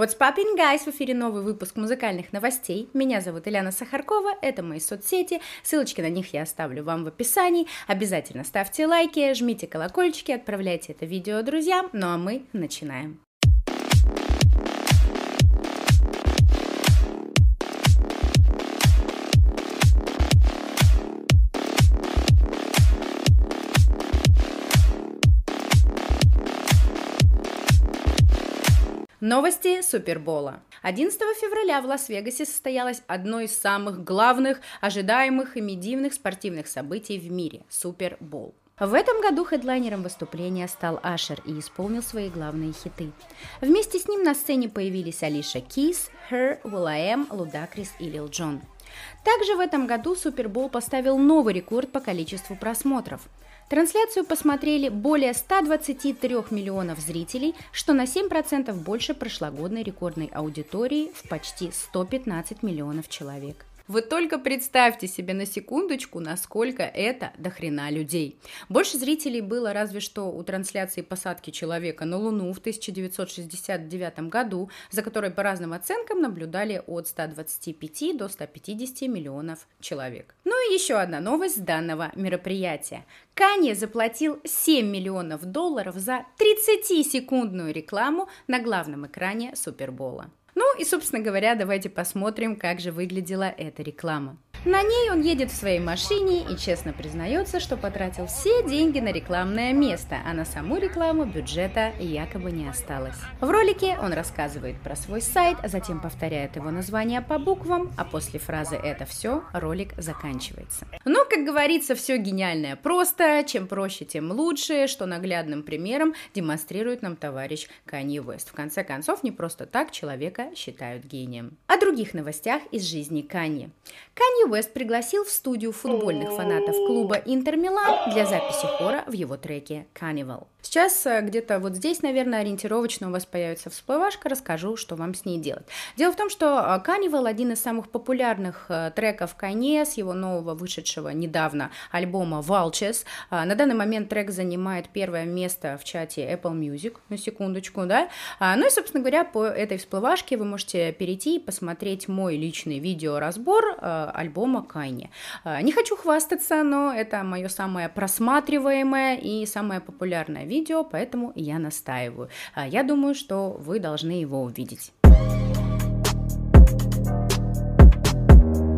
What's poppin', guys? В эфире новый выпуск музыкальных новостей. Меня зовут Ильяна Сахаркова, это мои соцсети. Ссылочки на них я оставлю вам в описании. Обязательно ставьте лайки, жмите колокольчики, отправляйте это видео друзьям. Ну а мы начинаем. Новости Супербола. 11 февраля в Лас-Вегасе состоялось одно из самых главных, ожидаемых и медийных спортивных событий в мире – Супербол. В этом году хедлайнером выступления стал Ашер и исполнил свои главные хиты. Вместе с ним на сцене появились Алиша Кис, Her, Will.i.am, Лудакрис и Лил Джон. Также в этом году Супербол поставил новый рекорд по количеству просмотров. Трансляцию посмотрели более 123 миллионов зрителей, что на 7% больше прошлогодней рекордной аудитории в почти 115 миллионов человек. Вы только представьте себе на секундочку, насколько это дохрена людей. Больше зрителей было разве что у трансляции посадки человека на Луну в 1969 году, за которой по разным оценкам наблюдали от 125 до 150 миллионов человек. Ну и еще одна новость данного мероприятия. Канье заплатил 7 миллионов долларов за 30-секундную рекламу на главном экране Супербола. Ну и, собственно говоря, давайте посмотрим, как же выглядела эта реклама. На ней он едет в своей машине и честно признается, что потратил все деньги на рекламное место, а на саму рекламу бюджета якобы не осталось. В ролике он рассказывает про свой сайт, а затем повторяет его название по буквам, а после фразы «это все» ролик заканчивается. Но, как говорится, все гениальное просто, чем проще, тем лучше, что наглядным примером демонстрирует нам товарищ Канье Уэст. В конце концов, не просто так человека считают гением. О других новостях из жизни Канье. Канье Уэст пригласил в студию футбольных фанатов клуба Интер Милан для записи хора в его треке «Carnival». Сейчас э, где-то вот здесь, наверное, ориентировочно у вас появится всплывашка, расскажу, что вам с ней делать. Дело в том, что э, Carnival один из самых популярных э, треков Kanye с его нового вышедшего недавно альбома Vultures. На данный момент трек занимает первое место в чате Apple Music, на секундочку, да. Ну и, собственно говоря, по этой всплывашке вы можете перейти и посмотреть мой личный видеоразбор альбома Kanye. Не хочу хвастаться, но это мое самое просматриваемое и самое популярное видео, поэтому я настаиваю. А, я думаю, что вы должны его увидеть.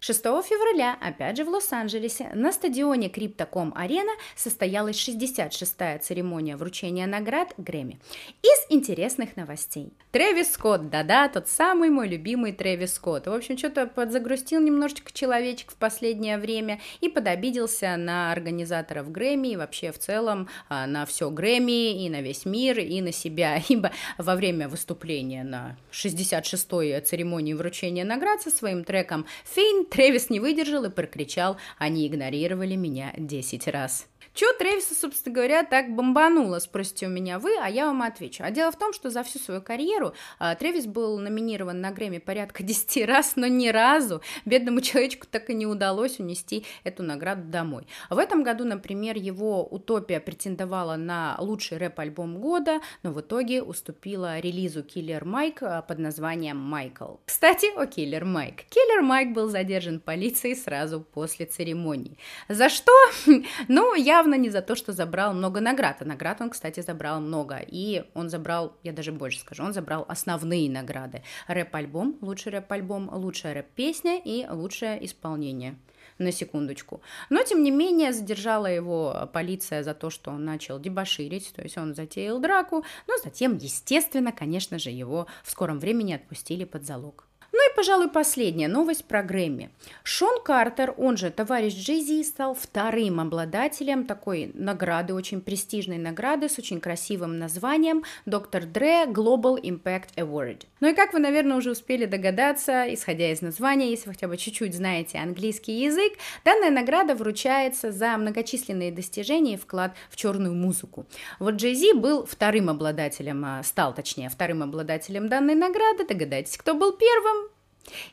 6 февраля, опять же в Лос-Анджелесе, на стадионе Crypto.com Арена состоялась 66-я церемония вручения наград Грэмми. Из интересных новостей. Трэвис Скотт, да-да, тот самый мой любимый Трэвис Скотт. В общем, что-то подзагрустил немножечко человечек в последнее время и подобиделся на организаторов Грэмми и вообще в целом а, на все Грэмми и на весь мир и на себя, ибо во время выступления на 66-й церемонии вручения наград со своим треком «Faint Трэвис не выдержал и прокричал «Они игнорировали меня 10 раз». Чё Трэвиса, собственно говоря, так бомбануло, спросите у меня вы, а я вам отвечу. А дело в том, что за всю свою карьеру а, Трэвис был номинирован на Грэмми порядка 10 раз, но ни разу бедному человечку так и не удалось унести эту награду домой. В этом году, например, его «Утопия» претендовала на лучший рэп-альбом года, но в итоге уступила релизу «Киллер Майк» под названием «Майкл». Кстати, о «Киллер Майк». «Киллер Майк» был задержан полицией сразу после церемонии. За что? Ну, явно не за то, что забрал много наград. А наград он, кстати, забрал много. И он забрал, я даже больше скажу, он забрал основные награды. Рэп-альбом, лучший рэп-альбом, лучшая рэп-песня и лучшее исполнение на секундочку. Но, тем не менее, задержала его полиция за то, что он начал дебоширить, то есть он затеял драку, но затем, естественно, конечно же, его в скором времени отпустили под залог. Пожалуй, последняя новость про Грэмми. Шон Картер, он же товарищ Джей стал вторым обладателем такой награды, очень престижной награды с очень красивым названием Доктор Дре Global Impact Award. Ну и как вы, наверное, уже успели догадаться, исходя из названия, если вы хотя бы чуть-чуть знаете английский язык, данная награда вручается за многочисленные достижения и вклад в черную музыку. Вот Джей был вторым обладателем, а, стал точнее вторым обладателем данной награды. Догадайтесь, кто был первым?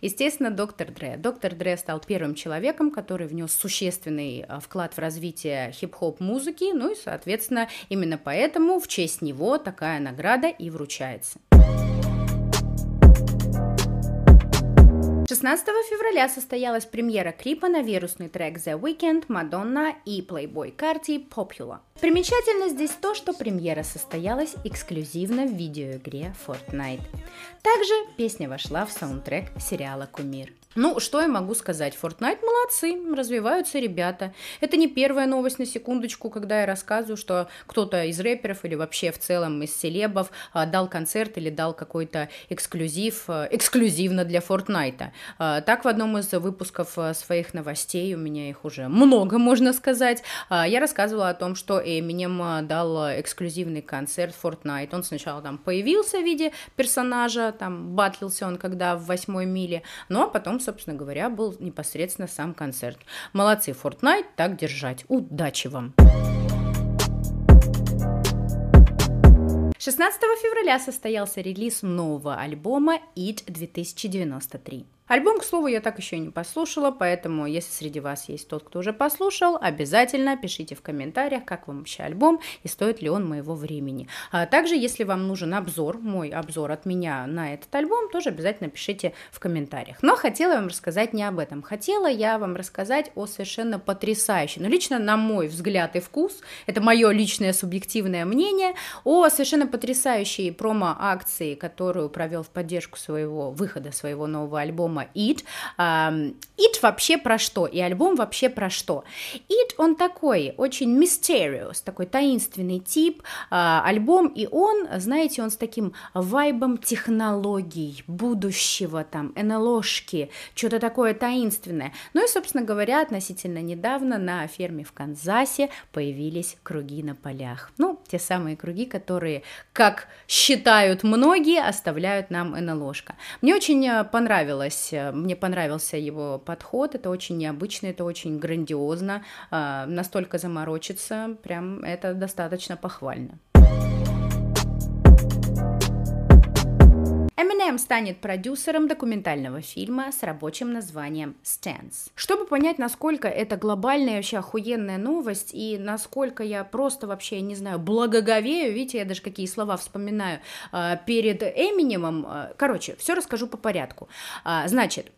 Естественно, доктор Дре. Доктор Дре стал первым человеком, который внес существенный а, вклад в развитие хип-хоп музыки, ну и, соответственно, именно поэтому в честь него такая награда и вручается. 16 февраля состоялась премьера клипа на вирусный трек The Weeknd, Madonna и Playboy Carti Popular. Примечательно здесь то, что премьера состоялась эксклюзивно в видеоигре Fortnite. Также песня вошла в саундтрек сериала «Кумир». Ну, что я могу сказать? Fortnite молодцы, развиваются ребята. Это не первая новость на секундочку, когда я рассказываю, что кто-то из рэперов или вообще в целом из селебов а, дал концерт или дал какой-то эксклюзив, а, эксклюзивно для Fortnite. А, так в одном из выпусков своих новостей, у меня их уже много, можно сказать, я рассказывала о том, что Эминем дал эксклюзивный концерт Fortnite. Он сначала там появился в виде персонажа, там батлился он когда в восьмой миле, ну а потом собственно говоря, был непосредственно сам концерт. Молодцы, Fortnite, так держать. Удачи вам! 16 февраля состоялся релиз нового альбома It 2093. Альбом, к слову, я так еще и не послушала, поэтому, если среди вас есть тот, кто уже послушал, обязательно пишите в комментариях, как вам вообще альбом и стоит ли он моего времени. А также, если вам нужен обзор, мой обзор от меня на этот альбом, тоже обязательно пишите в комментариях. Но хотела вам рассказать не об этом. Хотела я вам рассказать о совершенно потрясающей, но лично на мой взгляд и вкус, это мое личное субъективное мнение, о совершенно потрясающей промо-акции, которую провел в поддержку своего выхода своего нового альбома альбома It. It вообще про что? И альбом вообще про что? It, он такой, очень mysterious, такой таинственный тип, а, альбом, и он, знаете, он с таким вайбом технологий, будущего, там, НЛОшки, что-то такое таинственное. Ну и, собственно говоря, относительно недавно на ферме в Канзасе появились круги на полях. Ну, те самые круги, которые, как считают многие, оставляют нам НЛОшка. Мне очень э, понравилось Э, мне понравился его подход, это очень необычно, это очень грандиозно, а, настолько заморочиться, прям это достаточно похвально. Eminem станет продюсером документального фильма с рабочим названием «Stance». Чтобы понять, насколько это глобальная вообще охуенная новость и насколько я просто вообще, не знаю, благоговею, видите, я даже какие слова вспоминаю э, перед Эминемом. Короче, все расскажу по порядку. Э, значит,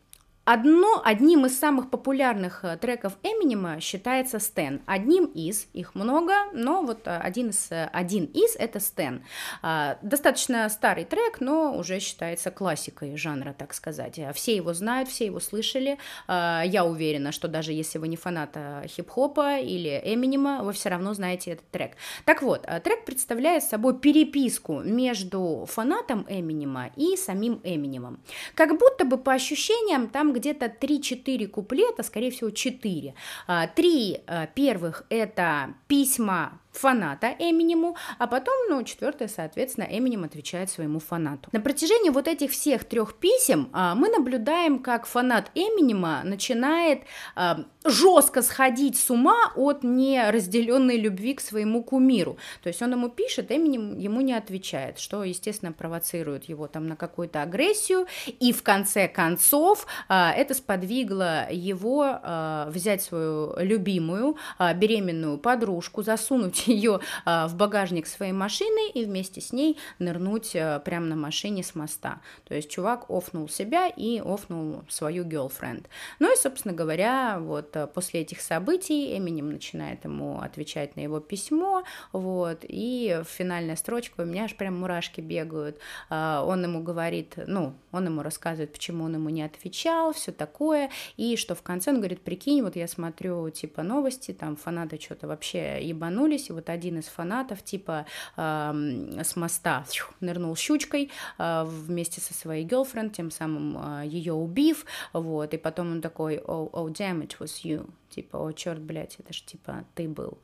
Одно, одним из самых популярных э, треков Эминема считается Стэн. Одним из, их много, но вот э, один из, э, один из это Стэн. А, достаточно старый трек, но уже считается классикой жанра, так сказать. Все его знают, все его слышали. А, я уверена, что даже если вы не фанат хип-хопа или Эминема, вы все равно знаете этот трек. Так вот, трек представляет собой переписку между фанатом Эминема и самим Эминемом. Как будто бы по ощущениям там где-то 3-4 куплета, скорее всего 4. А, три а, первых это письма фаната Эминему, а потом, ну, четвертое, соответственно, Эминем отвечает своему фанату. На протяжении вот этих всех трех писем а, мы наблюдаем, как фанат Эминема начинает а, жестко сходить с ума от неразделенной любви к своему кумиру. То есть он ему пишет, Эминем ему не отвечает, что, естественно, провоцирует его там на какую-то агрессию, и в конце концов а, это сподвигло его а, взять свою любимую а, беременную подружку, засунуть ее а, в багажник своей машины и вместе с ней нырнуть а, прямо на машине с моста. То есть чувак офнул себя и офнул свою girlfriend. Ну и, собственно говоря, вот а, после этих событий Эминем начинает ему отвечать на его письмо, вот, и финальная строчка, у меня аж прям мурашки бегают. Он ему говорит, ну, он ему рассказывает, почему он ему не отвечал, все такое, и что в конце он говорит, прикинь, вот я смотрю, типа, новости, там фанаты что-то вообще ебанулись, и вот один из фанатов, типа, э, с моста нырнул щучкой э, вместе со своей girlfriend, тем самым э, ее убив, вот, и потом он такой, oh, oh, damn, it was you, типа, о, черт, блядь, это ж, типа, ты был.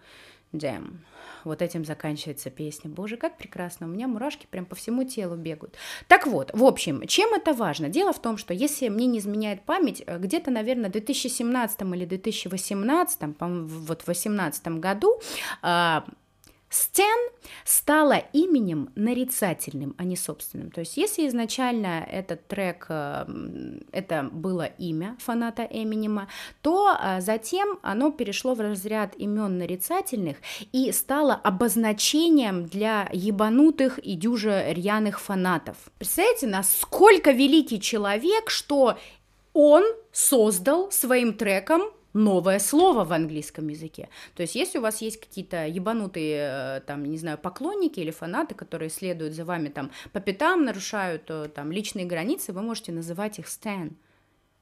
Damn. Вот этим заканчивается песня. Боже, как прекрасно. У меня мурашки прям по всему телу бегают. Так вот, в общем, чем это важно? Дело в том, что если мне не изменяет память, э, где-то, наверное, в 2017 или 2018, вот в 2018 году Стэн стала именем нарицательным, а не собственным. То есть, если изначально этот трек, э, это было имя фаната Эминема, то э, затем оно перешло в разряд имен нарицательных и стало обозначением для ебанутых и дюже рьяных фанатов. Представляете, насколько великий человек, что он создал своим треком новое слово в английском языке. То есть, если у вас есть какие-то ебанутые, э, там, не знаю, поклонники или фанаты, которые следуют за вами там по пятам, нарушают э, там личные границы, вы можете называть их Stan.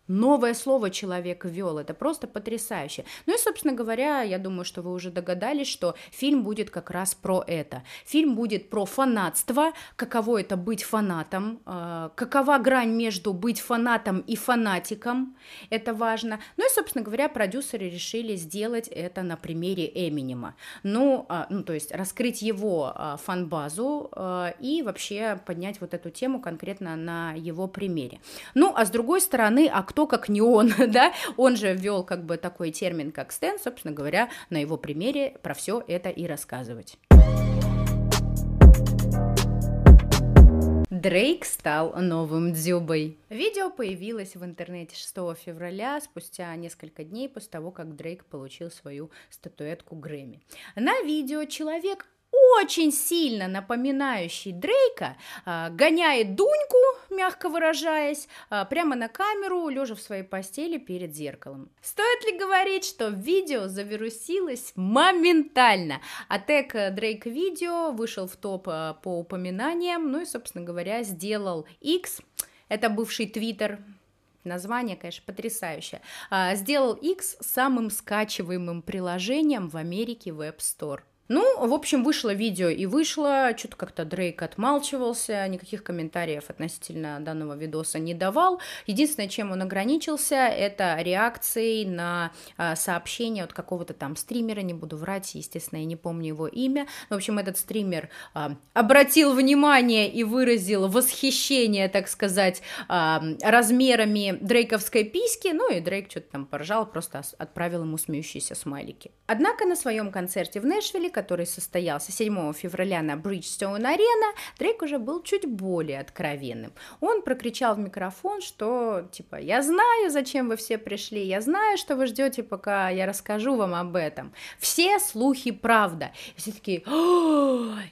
Новое слово человек ввел, это просто потрясающе. Ну и, собственно говоря, я думаю, что вы уже догадались, что фильм будет как раз про это. Фильм будет про фанатство, каково это быть фанатом, э, какова грань между быть фанатом и фанатиком, это важно. Ну и, собственно говоря, продюсеры решили сделать это на примере Эминема. Ну, э, ну то есть раскрыть его э, фан-базу и вообще поднять вот эту тему конкретно на его примере. Ну, а с другой стороны, а как не он, да, он же ввел как бы такой термин, как стен, собственно говоря, на его примере про все это и рассказывать. Дрейк стал новым Дзюбой. Видео появилось в интернете 6 февраля, спустя несколько дней после того, как Дрейк получил свою статуэтку Грэмми. На видео человек очень сильно напоминающий Дрейка, а, гоняет Дуньку, мягко выражаясь, а, прямо на камеру, лежа в своей постели перед зеркалом. Стоит ли говорить, что видео завирусилось моментально? А тег Дрейк видео вышел в топ а, по упоминаниям, ну и, собственно говоря, сделал X, это бывший Твиттер, Название, конечно, потрясающее. Сделал X самым скачиваемым приложением в Америке в App Store. Ну, в общем, вышло видео и вышло, что-то как-то Дрейк отмалчивался, никаких комментариев относительно данного видоса не давал. Единственное, чем он ограничился, это реакцией на а, сообщение от какого-то там стримера, не буду врать, естественно, я не помню его имя. В общем, этот стример а, обратил внимание и выразил восхищение, так сказать, а, размерами дрейковской письки, ну и Дрейк что-то там поржал, просто отправил ему смеющиеся смайлики. Однако на своем концерте в Нэшвилле который состоялся 7 февраля на Бриджстоун Арена, Дрейк уже был чуть более откровенным. Он прокричал в микрофон, что, типа, я знаю, зачем вы все пришли, я знаю, что вы ждете, пока я расскажу вам об этом. Все слухи правда. И все такие,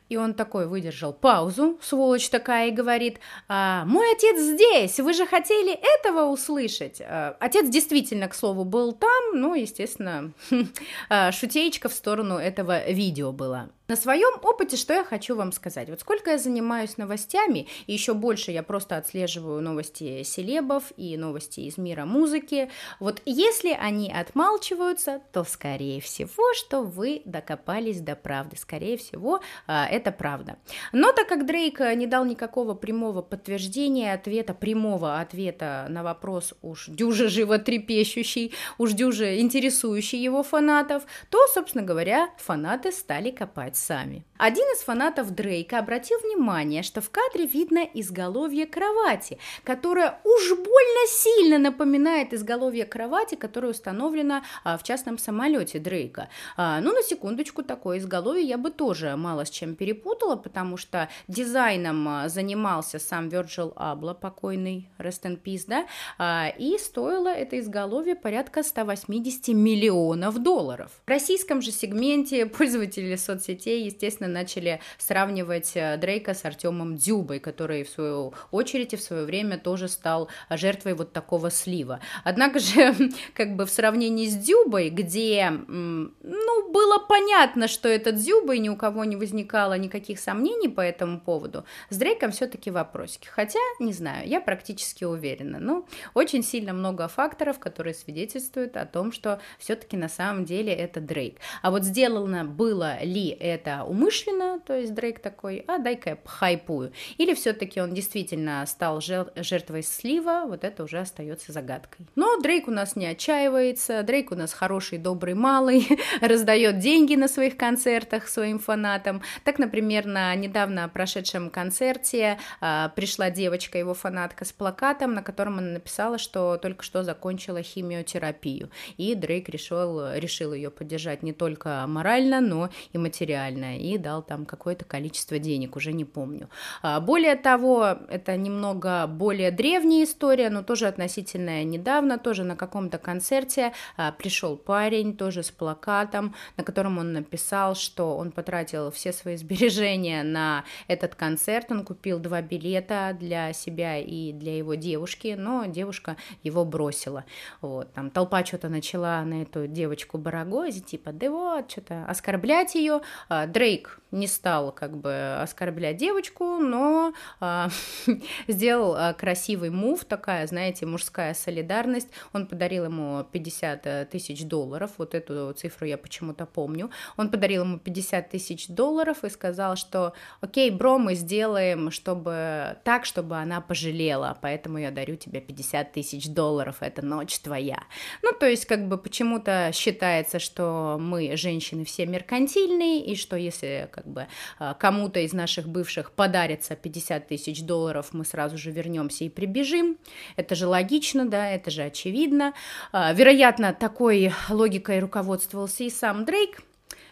и он такой выдержал паузу, сволочь такая, и говорит, а, мой отец здесь, вы же хотели этого услышать. А, отец действительно, к слову, был там, ну, естественно, а, шутеечка в сторону этого видео видео было. На своем опыте что я хочу вам сказать? Вот сколько я занимаюсь новостями, и еще больше я просто отслеживаю новости селебов и новости из мира музыки, вот если они отмалчиваются, то скорее всего, что вы докопались до правды, скорее всего, а, это правда. Но так как Дрейк не дал никакого прямого подтверждения, ответа, прямого ответа на вопрос уж дюже животрепещущий, уж дюже интересующий его фанатов, то, собственно говоря, фанаты стали копать сами. Один из фанатов Дрейка обратил внимание, что в кадре видно изголовье кровати, которое уж больно сильно напоминает изголовье кровати, которое установлено а, в частном самолете Дрейка. А, ну, на секундочку, такое изголовье я бы тоже мало с чем перепутала, потому что дизайном а, занимался сам Virgil Abloh, покойный, rest in peace, да, и стоило это изголовье порядка 180 миллионов долларов. В российском же сегменте пользователи соцсетей, естественно, начали сравнивать э, Дрейка с Артемом Дзюбой, который в свою очередь и в свое время тоже стал жертвой вот такого слива. Однако же, как бы в сравнении с Дзюбой, где, ну, было понятно, что это Дзюба, и ни у кого не возникало никаких сомнений по этому поводу, с Дрейком все-таки вопросики. Хотя, не знаю, я практически уверена. Ну, очень сильно много факторов, которые свидетельствуют о том, что все-таки на самом деле это Дрейк. А вот сделано было ли это умышленно, умышленно, то есть Дрейк такой, а дай-ка я хайпую, или все-таки он действительно стал жертвой слива, вот это уже остается загадкой. Но Дрейк у нас не отчаивается, Дрейк у нас хороший, добрый, малый, раздает деньги на своих концертах своим фанатам. Так, например, на недавно прошедшем концерте а, пришла девочка, его фанатка, с плакатом, на котором она написала, что только что закончила химиотерапию, и Дрейк решил, решил ее поддержать не только морально, но и материально официально и дал там какое-то количество денег, уже не помню. А, более того, это немного более древняя история, но тоже относительно недавно, тоже на каком-то концерте а, пришел парень, тоже с плакатом, на котором он написал, что он потратил все свои сбережения на этот концерт, он купил два билета для себя и для его девушки, но девушка его бросила. Вот, там толпа что-то начала на эту девочку барагозить, типа, да вот, что-то оскорблять ее. А, Дрейк не стал как бы оскорблять девочку, но а, сделал а, красивый мув, такая, знаете, мужская солидарность. Он подарил ему 50 э, тысяч долларов, вот эту цифру я почему-то помню. Он подарил ему 50 тысяч долларов и сказал, что окей, бро, мы сделаем, чтобы так, чтобы она пожалела, поэтому я дарю тебе 50 тысяч долларов, это ночь твоя. Ну, то есть, как бы почему-то считается, что мы, женщины, все меркантильные, и что если как бы а, кому-то из наших бывших подарится 50 тысяч долларов, мы сразу же вернемся и прибежим. Это же логично, да, это же очевидно. А, вероятно, такой логикой руководствовался и сам Дрейк,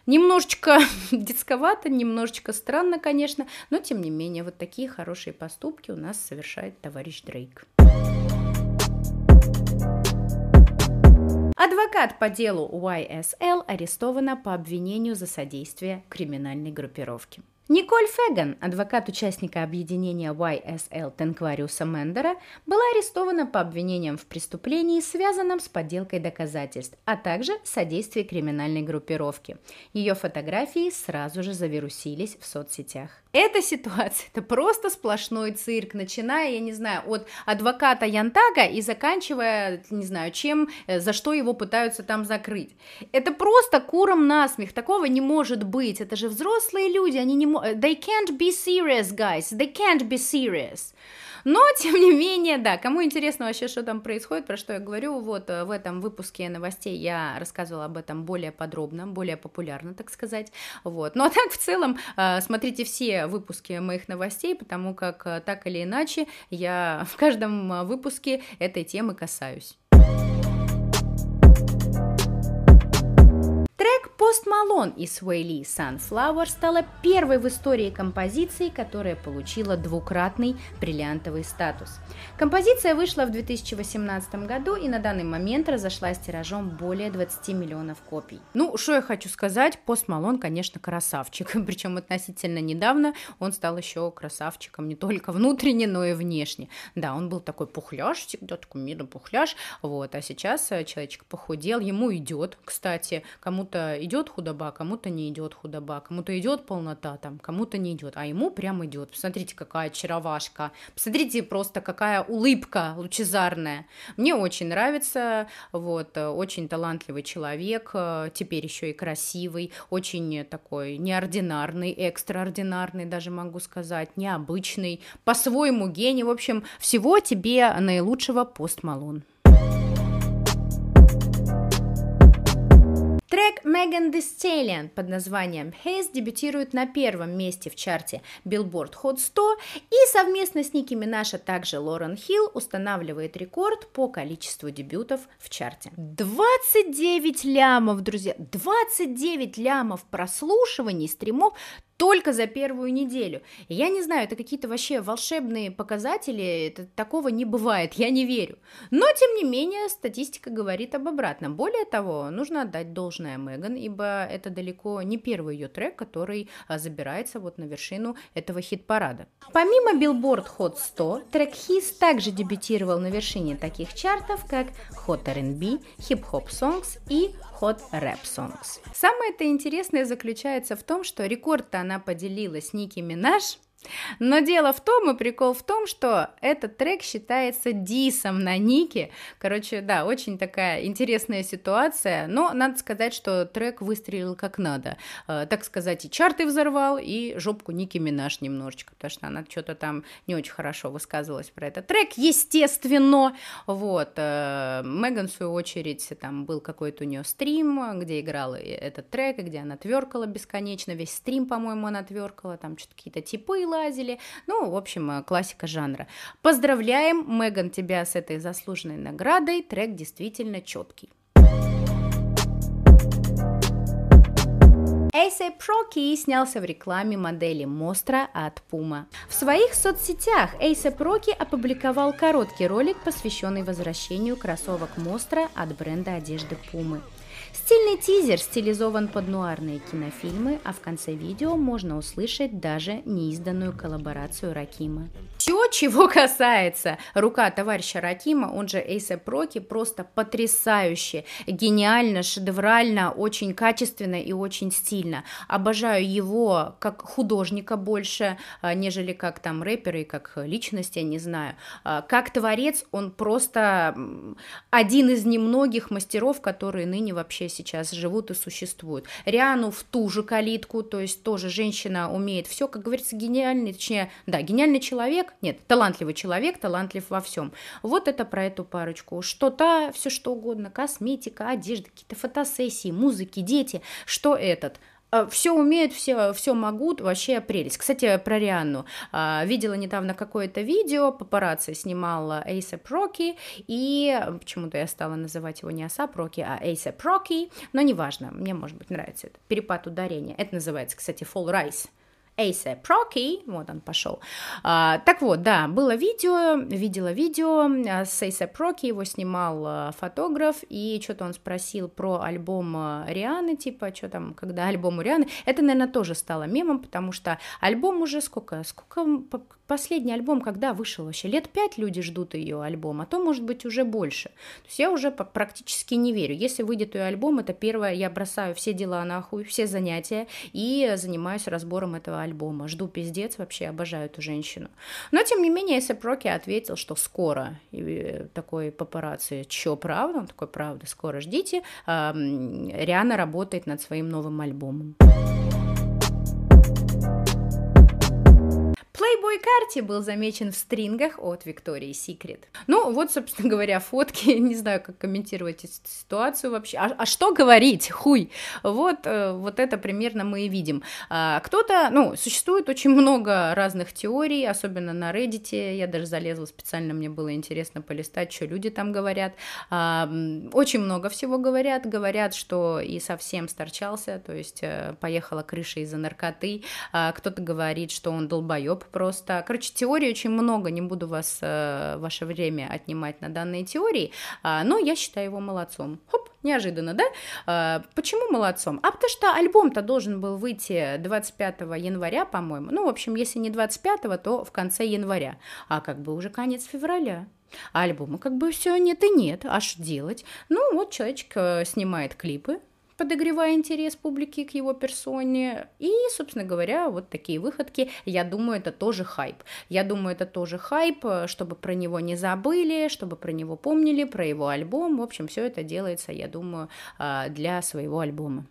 Немножечко детсковато, немножечко странно, конечно, но тем не менее, вот такие хорошие поступки у нас совершает товарищ Дрейк. Адвокат по делу YSL арестована по обвинению за содействие криминальной группировке. Николь Феган, адвокат участника объединения YSL Тенквариуса Мендера, была арестована по обвинениям в преступлении, связанном с подделкой доказательств, а также содействии криминальной группировке. Ее фотографии сразу же завирусились в соцсетях. Эта ситуация – это просто сплошной цирк, начиная, я не знаю, от адвоката Янтага и заканчивая, не знаю, чем, э, за что его пытаются там закрыть. Это просто куром насмех, такого не может быть, это же взрослые люди, они не могут, they can't be serious, guys, they can't be serious. Но, тем не менее, да, кому интересно вообще, что там происходит, про что я говорю, вот э, в этом выпуске новостей я рассказывала об этом более подробно, более популярно, так сказать, вот. Ну, а так, в целом, э, смотрите все выпуски моих новостей, потому как э, так или иначе я в каждом выпуске этой темы касаюсь. Post Malone и Lee Sunflower стала первой в истории композицией, которая получила двукратный бриллиантовый статус. Композиция вышла в 2018 году и на данный момент разошлась тиражом более 20 миллионов копий. Ну, что я хочу сказать, Post Malone, конечно, красавчик, причем относительно недавно он стал еще красавчиком не только внутренне, но и внешне. Да, он был такой пухляш, всегда такой милый пухляш, вот, а сейчас э, человечек похудел, ему идет, кстати, кому-то идет идет худоба, кому-то не идет худоба, кому-то идет полнота, там, кому-то не идет, а ему прям идет. Посмотрите, какая очаровашка, посмотрите просто, какая улыбка лучезарная. Мне очень нравится, вот, очень талантливый человек, теперь еще и красивый, очень такой неординарный, экстраординарный, даже могу сказать, необычный, по-своему гений. В общем, всего тебе наилучшего пост Трек Megan Thee Stallion под названием Haze дебютирует на первом месте в чарте Billboard Hot 100 и совместно с Ники Минаж, а также Лорен Хилл устанавливает рекорд по количеству дебютов в чарте. 29 лямов, друзья, 29 лямов прослушиваний стримов только за первую неделю. я не знаю, это какие-то вообще волшебные показатели, это, такого не бывает, я не верю. Но, тем не менее, статистика говорит об обратном. Более того, нужно отдать должное Меган, ибо это далеко не первый ее трек, который а, забирается вот на вершину этого хит-парада. Помимо Billboard Hot 100, трек His также дебютировал на вершине таких чартов, как Hot R&B, Hip Hop Songs и Hot Rap Songs. Самое-то интересное заключается в том, что рекорд-то она поделила с Ники Минаж – но дело в том, и прикол в том, что этот трек считается дисом на Нике. Короче, да, очень такая интересная ситуация, но надо сказать, что трек выстрелил как надо. Э, так сказать, и чарты взорвал, и жопку Ники Минаж немножечко, потому что она что-то там не очень хорошо высказывалась про этот трек, естественно. Вот. Э, Меган, в свою очередь, там был какой-то у нее стрим, где играла этот трек, где она тверкала бесконечно, весь стрим, по-моему, она тверкала, там что-то какие-то типы лазили. Ну, в общем, э, классика жанра. Поздравляем, Меган, тебя с этой заслуженной наградой. Трек действительно четкий. ASAP Rocky снялся в рекламе модели Мостра от Puma. В своих соцсетях ASAP Rocky опубликовал короткий ролик, посвященный возвращению кроссовок Мостра от бренда одежды Puma. Стильный тизер стилизован под нуарные кинофильмы, а в конце видео можно услышать даже неизданную коллаборацию Ракима. Все, чего касается рука товарища Ракима, он же Эйса Проки, просто потрясающе, гениально, шедеврально, очень качественно и очень стильно. Обожаю его как художника больше, а, нежели как там рэпера и как личность, я не знаю. А, как творец он просто один из немногих мастеров, которые ныне вообще сейчас живут и существуют. Риану в ту же калитку, то есть тоже женщина умеет все, как говорится, гениальный, точнее, да, гениальный человек, нет, талантливый человек, талантлив во всем. Вот это про эту парочку. Что-то, все что угодно, косметика, одежда, какие-то фотосессии, музыки, дети. Что этот? А, все умеют, все, все могут, вообще прелесть. Кстати, про Рианну. А, видела недавно какое-то видео, папарацци снимала Эйсап Рокки, и почему-то я стала называть его не Асап Рокки, а Эйсап Рокки, но неважно, мне, может быть, нравится это. Перепад ударения. Это называется, кстати, Fall Rise. ASAP Rocky, вот он пошел. А, так вот, да, было видео, видела видео а, с ASAP Rocky, его снимал а, фотограф, и что-то он спросил про альбом а, Рианы, типа, что там, когда альбом у Рианы. Это, наверное, тоже стало мемом, потому что альбом уже сколько, сколько последний альбом, когда вышел вообще? Лет пять люди ждут ее альбом, а то, может быть, уже больше. То есть я уже практически не верю. Если выйдет ее альбом, это первое, я бросаю все дела нахуй, все занятия и занимаюсь разбором этого альбома. Жду пиздец, вообще обожаю эту женщину. Но, тем не менее, Эсэп Роки ответил, что скоро. И такой папарацци, чё, правда? Он такой, правда, скоро ждите. Риана работает над своим новым альбомом. Playboy Карти был замечен в стрингах от Виктории Секрет. Ну, вот, собственно говоря, фотки. Не знаю, как комментировать эту ситуацию вообще. А, а что говорить? Хуй. Вот, э, вот это примерно мы и видим. А, кто-то, ну, существует очень много разных теорий, особенно на Reddit. Я даже залезла специально, мне было интересно полистать, что люди там говорят. А, очень много всего говорят. Говорят, что и совсем сторчался, то есть э, поехала крыша из-за наркоты. А, кто-то говорит, что он долбоеб просто. Короче, теорий очень много, не буду вас, э, ваше время отнимать на данные теории, э, но я считаю его молодцом. Хоп, неожиданно, да? Э, почему молодцом? А потому что альбом-то должен был выйти 25 января, по-моему. Ну, в общем, если не 25, то в конце января. А как бы уже конец февраля. А альбома как бы все нет и нет, а что делать? Ну, вот человечек э, снимает клипы, подогревая интерес публики к его персоне. И, собственно говоря, вот такие выходки, я думаю, это тоже хайп. Я думаю, это тоже хайп, чтобы про него не забыли, чтобы про него помнили, про его альбом. В общем, все это делается, я думаю, а, для своего альбома.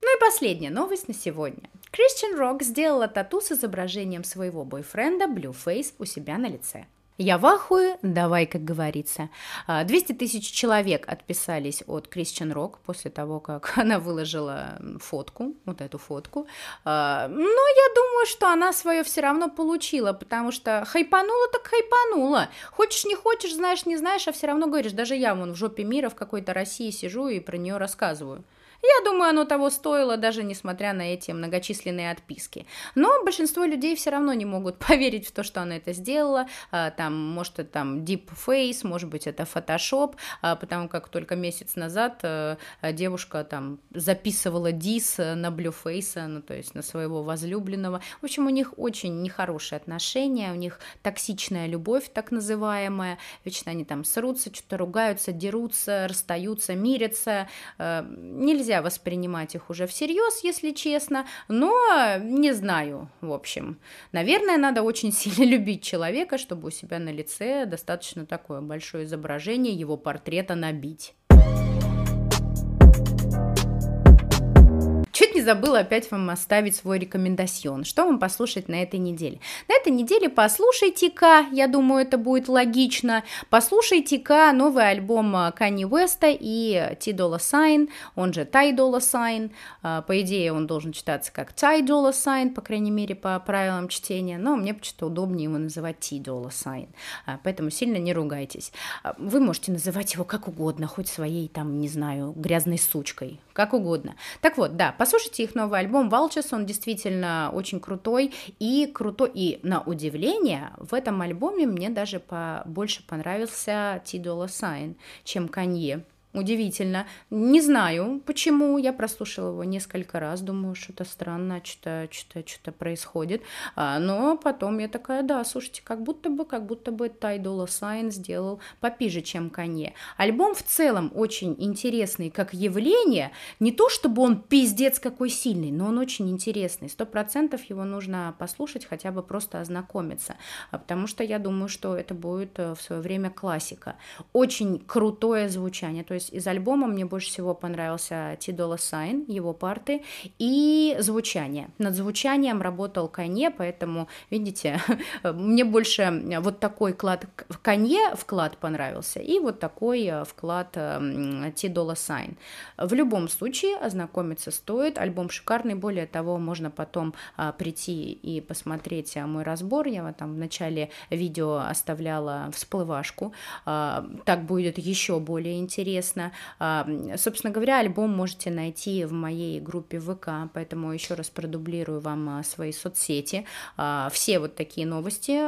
Ну и последняя новость на сегодня. Кристиан Рок сделала тату с изображением своего бойфренда Blueface у себя на лице. Я в ахуе, давай, как говорится. 200 а, тысяч человек отписались от Christian Rock после того, как она выложила фотку, вот эту фотку. А, но я думаю, что она свое все равно получила, потому что хайпанула так хайпанула. Хочешь, не хочешь, знаешь, не знаешь, а все равно говоришь. Даже я вон в жопе мира в какой-то России сижу и про нее рассказываю. Я думаю, оно того стоило, даже несмотря на эти многочисленные отписки. Но большинство людей все равно не могут поверить в то, что она это сделала. А, там, может, это там Deep Face, может быть, это Photoshop, а, потому как только месяц назад э, девушка там записывала дис на Blueface, ну, то есть на своего возлюбленного. В общем, у них очень нехорошие отношения, у них токсичная любовь, так называемая. Вечно они там срутся, что-то ругаются, дерутся, расстаются, мирятся. Э, нельзя нельзя воспринимать их уже всерьез, если честно, но не знаю, в общем. Наверное, надо очень сильно любить человека, чтобы у себя на лице достаточно такое большое изображение его портрета набить. Не забыла опять вам оставить свой рекомендацион. Что вам послушать на этой неделе? На этой неделе послушайте-ка, я думаю, это будет логично, послушайте-ка новый альбом Kanye West и T Dolla Sign, он же Ty Dolla Sign. По идее, он должен читаться как Ty Dolla Sign, по крайней мере, по правилам чтения, но мне почему-то удобнее его называть T Dolla Sign, поэтому сильно не ругайтесь. Вы можете называть его как угодно, хоть своей там, не знаю, грязной сучкой, как угодно. Так вот, да, послушайте их новый альбом Vultures, он действительно очень крутой и крутой, и на удивление в этом альбоме мне даже по, больше понравился T Dolla Sign, чем Канье. Удивительно. Не знаю, почему. Я прослушала его несколько раз, думаю, что-то странно, что-то что что происходит. А, но потом я такая, да, слушайте, как будто бы, как будто бы Тай Дола Сайн сделал попиже, чем Канье. Альбом в целом очень интересный как явление. Не то, чтобы он пиздец какой сильный, но он очень интересный. Сто процентов его нужно послушать, хотя бы просто ознакомиться. А, потому что я думаю, что это будет э, в свое время классика. Очень крутое звучание. То есть есть из альбома мне больше всего понравился Dolla Sign, его парты, и звучание. Над звучанием работал Канье, поэтому, видите, мне больше вот такой вклад в Канье вклад понравился, и вот такой э, вклад T Dolla Sign. В любом случае ознакомиться стоит, альбом шикарный, более того, можно потом а, прийти и посмотреть а, мой разбор, я вот там в начале видео оставляла всплывашку, так будет еще более интересно, интересно. А, собственно говоря, альбом можете найти в моей группе ВК, поэтому еще раз продублирую вам а, свои соцсети. А, все вот такие новости,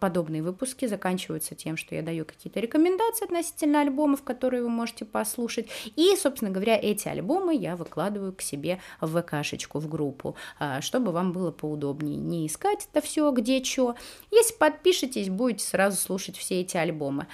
подобные выпуски заканчиваются тем, что я даю какие-то рекомендации относительно альбомов, которые вы можете послушать. И, собственно говоря, эти альбомы я выкладываю к себе в ВКшечку, в группу, чтобы вам было поудобнее не искать это все где что. Если подпишетесь, будете сразу слушать все эти альбомы.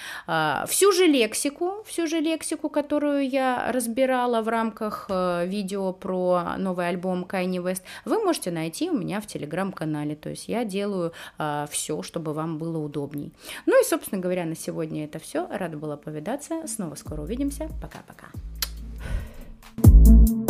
Всю же лексику, всю же лексику лексику, которую я разбирала в рамках э, видео про новый альбом Кайни Вест, вы можете найти у меня в телеграм-канале. То есть я делаю э, все, чтобы вам было удобней. Ну и, собственно говоря, на сегодня это все. Рада была повидаться. Снова скоро увидимся. Пока-пока. thank you